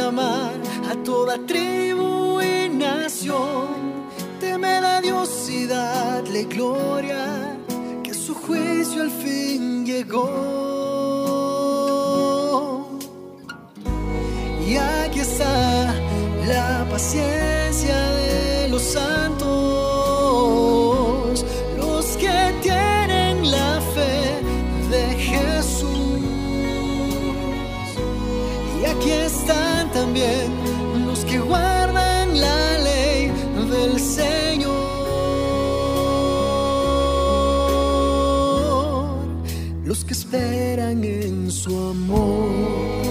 a toda tribu y nación. Teme la diosidad, la gloria, que su juicio al fin llegó. Y aquí está la paciencia de los santos los que guardan la ley del Señor, los que esperan en su amor.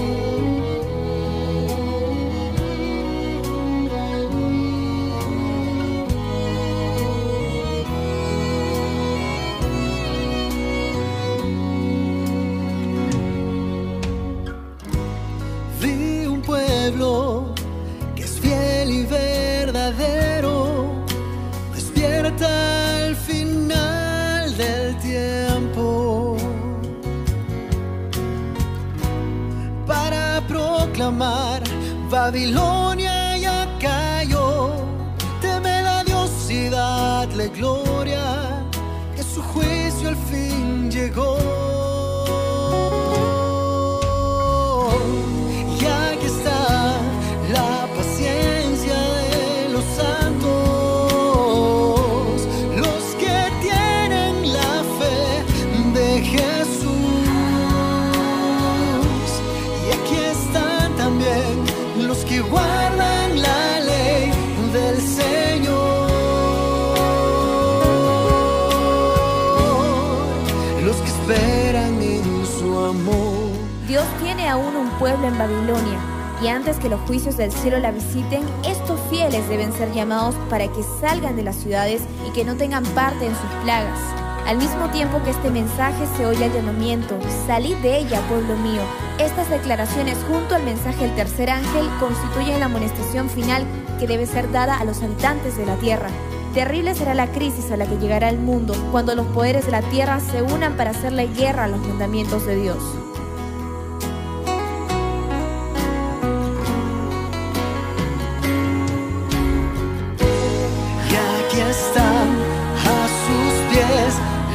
Babilonia en Babilonia, y antes que los juicios del cielo la visiten, estos fieles deben ser llamados para que salgan de las ciudades y que no tengan parte en sus plagas. Al mismo tiempo que este mensaje se oye el llamamiento, salid de ella, pueblo mío. Estas declaraciones junto al mensaje del tercer ángel constituyen la amonestación final que debe ser dada a los habitantes de la tierra. Terrible será la crisis a la que llegará el mundo cuando los poderes de la tierra se unan para hacerle guerra a los mandamientos de Dios.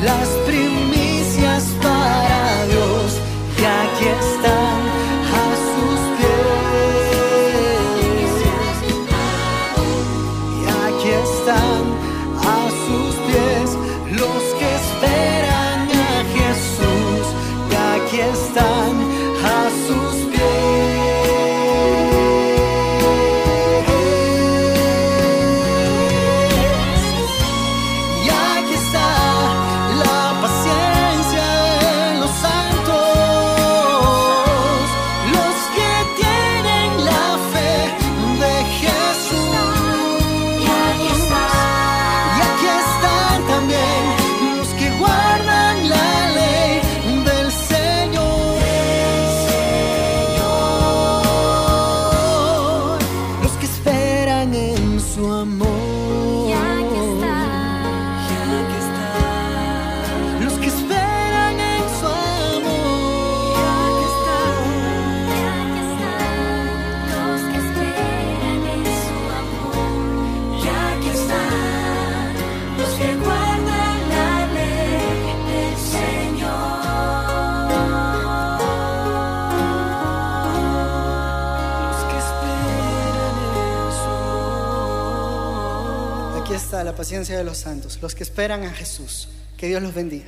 Las primicias de los santos, los que esperan a Jesús. Que Dios los bendiga.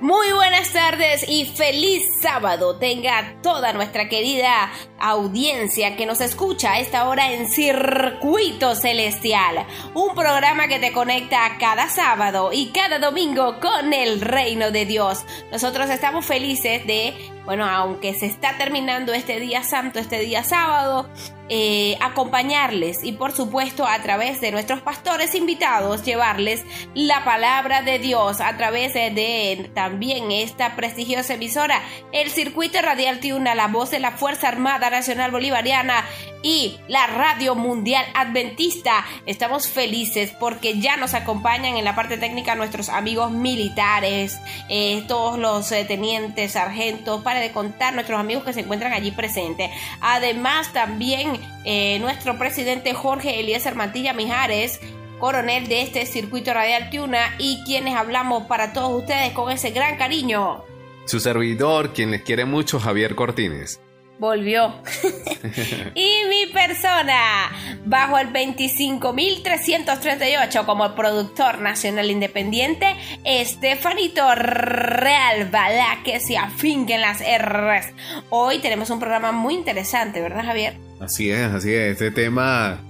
Muy buenas tardes y feliz sábado tenga toda nuestra querida audiencia que nos escucha a esta hora en Circuito Celestial, un programa que te conecta cada sábado y cada domingo con el reino de Dios. Nosotros estamos felices de bueno, aunque se está terminando este día santo, este día sábado, eh, acompañarles y por supuesto a través de nuestros pastores invitados llevarles la palabra de Dios a través de, también esta prestigiosa emisora, el Circuito Radial Tiuna, la voz de la Fuerza Armada Nacional Bolivariana y la Radio Mundial Adventista. Estamos felices porque ya nos acompañan en la parte técnica nuestros amigos militares, eh, todos los eh, tenientes, sargentos, para de contar nuestros amigos que se encuentran allí presentes. Además también eh, nuestro presidente Jorge Eliezer Mantilla Mijares, coronel de este circuito radial Tuna y quienes hablamos para todos ustedes con ese gran cariño. Su servidor, quien les quiere mucho, Javier Cortines. Volvió. y mi persona, bajo el 25.338 como productor nacional independiente, Estefanito Real Bala, que se afinquen las R's. Hoy tenemos un programa muy interesante, ¿verdad, Javier? Así es, así es. Este tema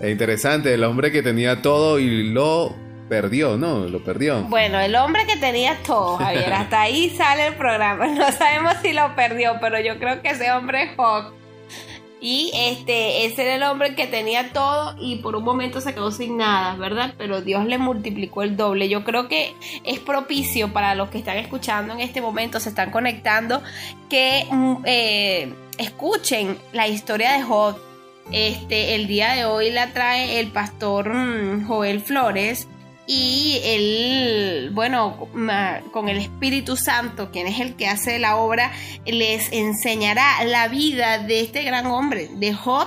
es interesante. El hombre que tenía todo y lo perdió, ¿no? Lo perdió. Bueno, el hombre que tenía todo, Javier. Hasta ahí sale el programa. No sabemos si lo perdió, pero yo creo que ese hombre es Hawk. Y este, ese era el hombre que tenía todo y por un momento se quedó sin nada, ¿verdad? Pero Dios le multiplicó el doble. Yo creo que es propicio para los que están escuchando en este momento, se están conectando, que mm, eh, escuchen la historia de Job. Este, el día de hoy la trae el pastor mm, Joel Flores y él, bueno, con el Espíritu Santo, quien es el que hace la obra, les enseñará la vida de este gran hombre, de Job.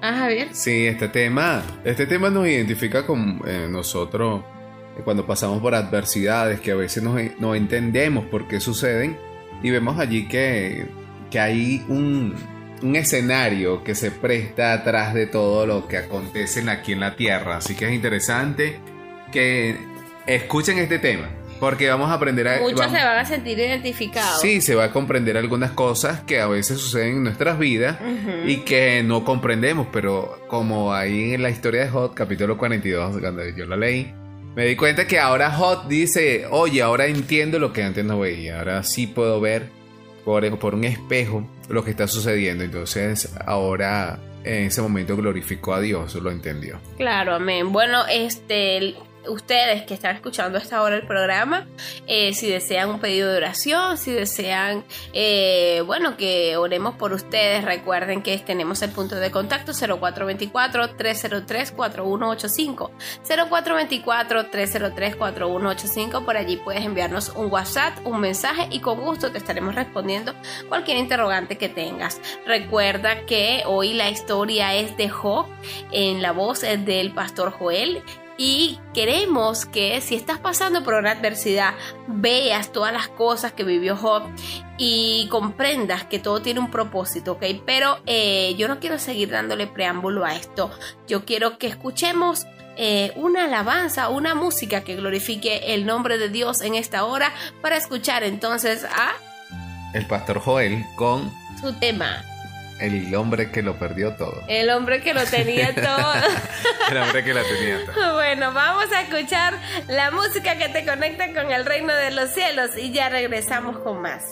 Ah, Javier. Sí, este tema, este tema nos identifica con eh, nosotros eh, cuando pasamos por adversidades que a veces no, no entendemos por qué suceden y vemos allí que que hay un, escenario que se presta atrás de todo lo que acontece aquí en la Tierra. Así que es interesante que escuchen este tema. Porque vamos a aprender a... Muchos se van a sentir identificados. Sí, se va a comprender algunas cosas que a veces suceden en nuestras vidas y que no comprendemos, pero como ahí en la historia de Hot, capítulo 42, cuando yo la leí, me di cuenta que ahora Hot dice, oye, ahora entiendo lo que antes no veía, ahora sí puedo ver por, un espejo lo que está sucediendo. Entonces ahora en ese momento glorificó a Dios, lo entendió. Claro, amén. Bueno, este, ustedes que están escuchando a esta hora el programa, eh, si desean un pedido de oración, si desean, eh, bueno, que oremos por ustedes, recuerden que tenemos el punto de contacto 0424-303-4185. 0424-303-4185. Por allí puedes enviarnos un WhatsApp, un mensaje y con gusto te estaremos respondiendo cualquier interrogante que tengas. Recuerda que hoy la historia es de Job en la voz del pastor Joel y queremos que si estás pasando por una adversidad, veas todas las cosas que vivió Job y comprendas que todo tiene un propósito, ¿ok? Pero eh, yo no quiero seguir dándole preámbulo a esto. Yo quiero que escuchemos eh, una alabanza, una música que glorifique el nombre de Dios en esta hora para escuchar entonces a... El pastor Joel con su tema. El hombre que lo perdió todo. El hombre que lo tenía todo. el hombre que lo tenía todo. Bueno, vamos a escuchar la música que te conecta con el reino de los cielos y ya regresamos con más.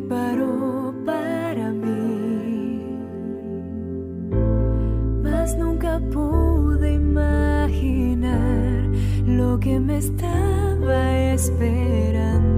preparó para mí, mas nunca pude imaginar lo que me estaba esperando.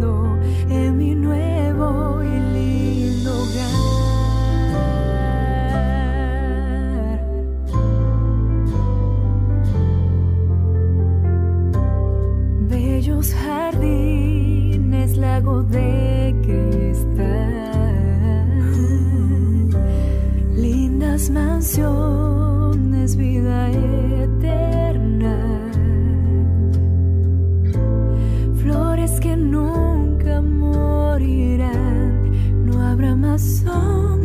las mansiones, vida eterna. Flores que nunca morirán, no habrá más sol.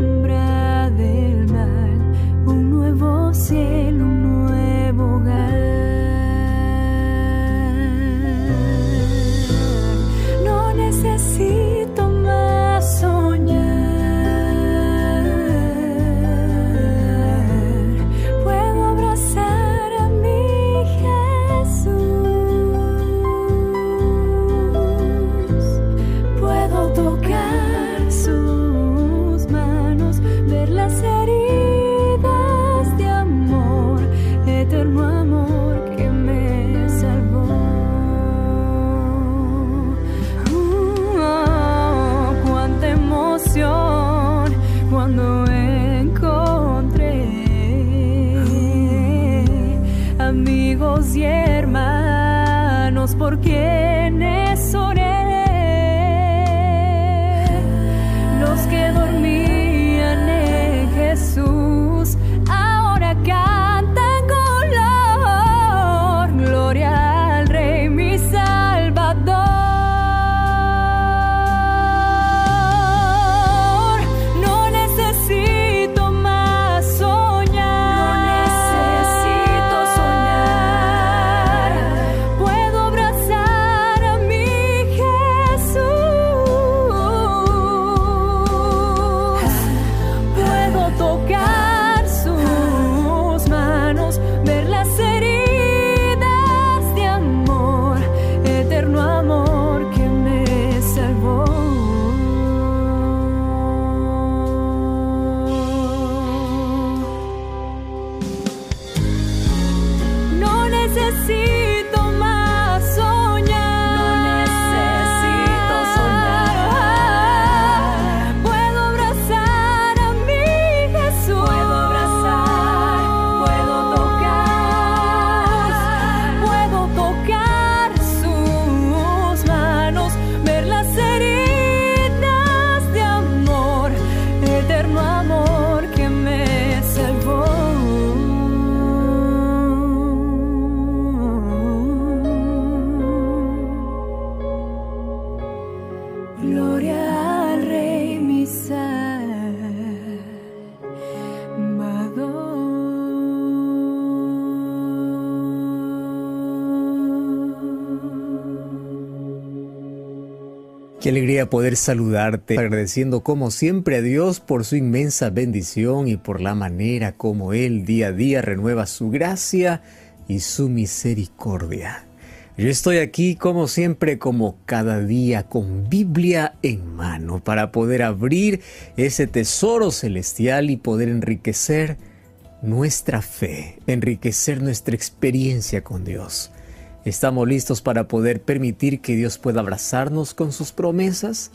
No Qué alegría poder saludarte, agradeciendo como siempre a Dios por su inmensa bendición y por la manera como Él día a día renueva su gracia y su misericordia. Yo estoy aquí como siempre, como cada día, con Biblia en mano, para poder abrir ese tesoro celestial y poder enriquecer nuestra fe, enriquecer nuestra experiencia con Dios. Estamos listos para poder permitir que Dios pueda abrazarnos con sus promesas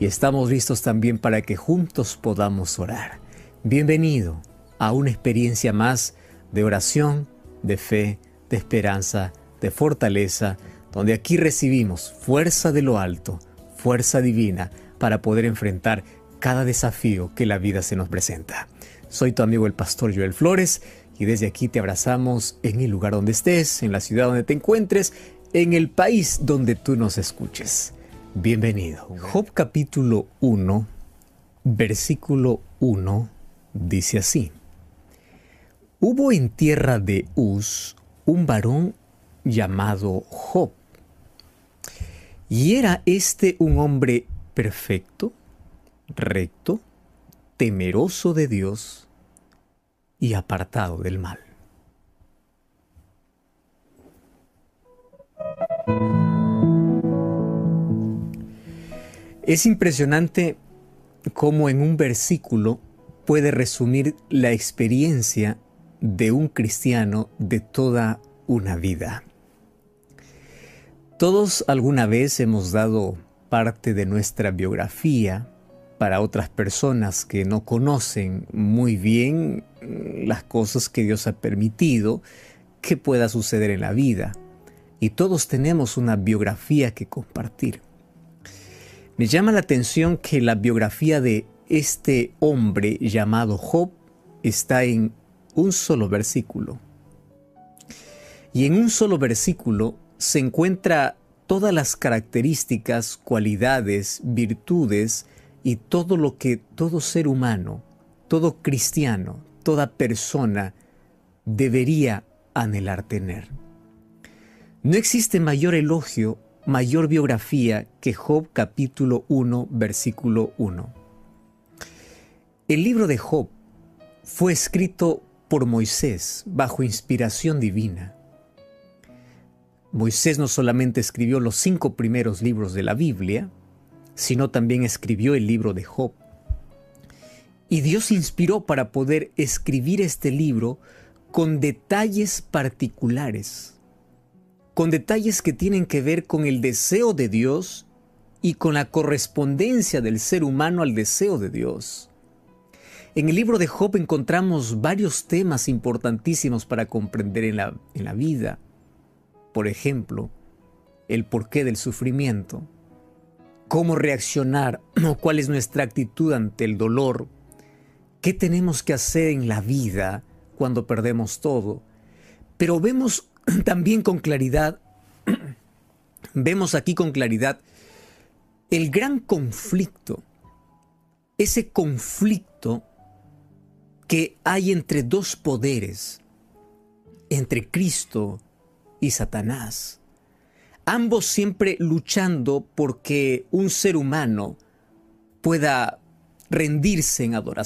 y estamos listos también para que juntos podamos orar. Bienvenido a una experiencia más de oración, de fe, de esperanza, de fortaleza, donde aquí recibimos fuerza de lo alto, fuerza divina para poder enfrentar cada desafío que la vida se nos presenta. Soy tu amigo el pastor Joel Flores y desde aquí te abrazamos en el lugar donde estés, en la ciudad donde te encuentres, en el país donde tú nos escuches. Bienvenido. Job capítulo 1, versículo 1 dice así. Hubo en tierra de Uz un varón llamado Job. Y era este un hombre perfecto, recto, temeroso de Dios y apartado del mal. Es impresionante cómo en un versículo puede resumir la experiencia de un cristiano de toda una vida. Todos alguna vez hemos dado parte de nuestra biografía para otras personas que no conocen muy bien las cosas que Dios ha permitido que pueda suceder en la vida. Y todos tenemos una biografía que compartir. Me llama la atención que la biografía de este hombre llamado Job está en un solo versículo. Y en un solo versículo se encuentra todas las características, cualidades, virtudes y todo lo que todo ser humano, todo cristiano, toda persona debería anhelar tener. No existe mayor elogio, mayor biografía que Job capítulo 1, versículo 1. El libro de Job fue escrito por Moisés bajo inspiración divina. Moisés no solamente escribió los cinco primeros libros de la Biblia, sino también escribió el libro de Job. Y Dios inspiró para poder escribir este libro con detalles particulares, con detalles que tienen que ver con el deseo de Dios y con la correspondencia del ser humano al deseo de Dios. En el libro de Job encontramos varios temas importantísimos para comprender en la, en la vida. Por ejemplo, el porqué del sufrimiento, cómo reaccionar o cuál es nuestra actitud ante el dolor, qué tenemos que hacer en la vida cuando perdemos todo. Pero vemos también con claridad, vemos aquí con claridad el gran conflicto, ese conflicto que hay entre dos poderes, entre Cristo y Satanás. Ambos siempre luchando porque un ser humano pueda rendirse en adoración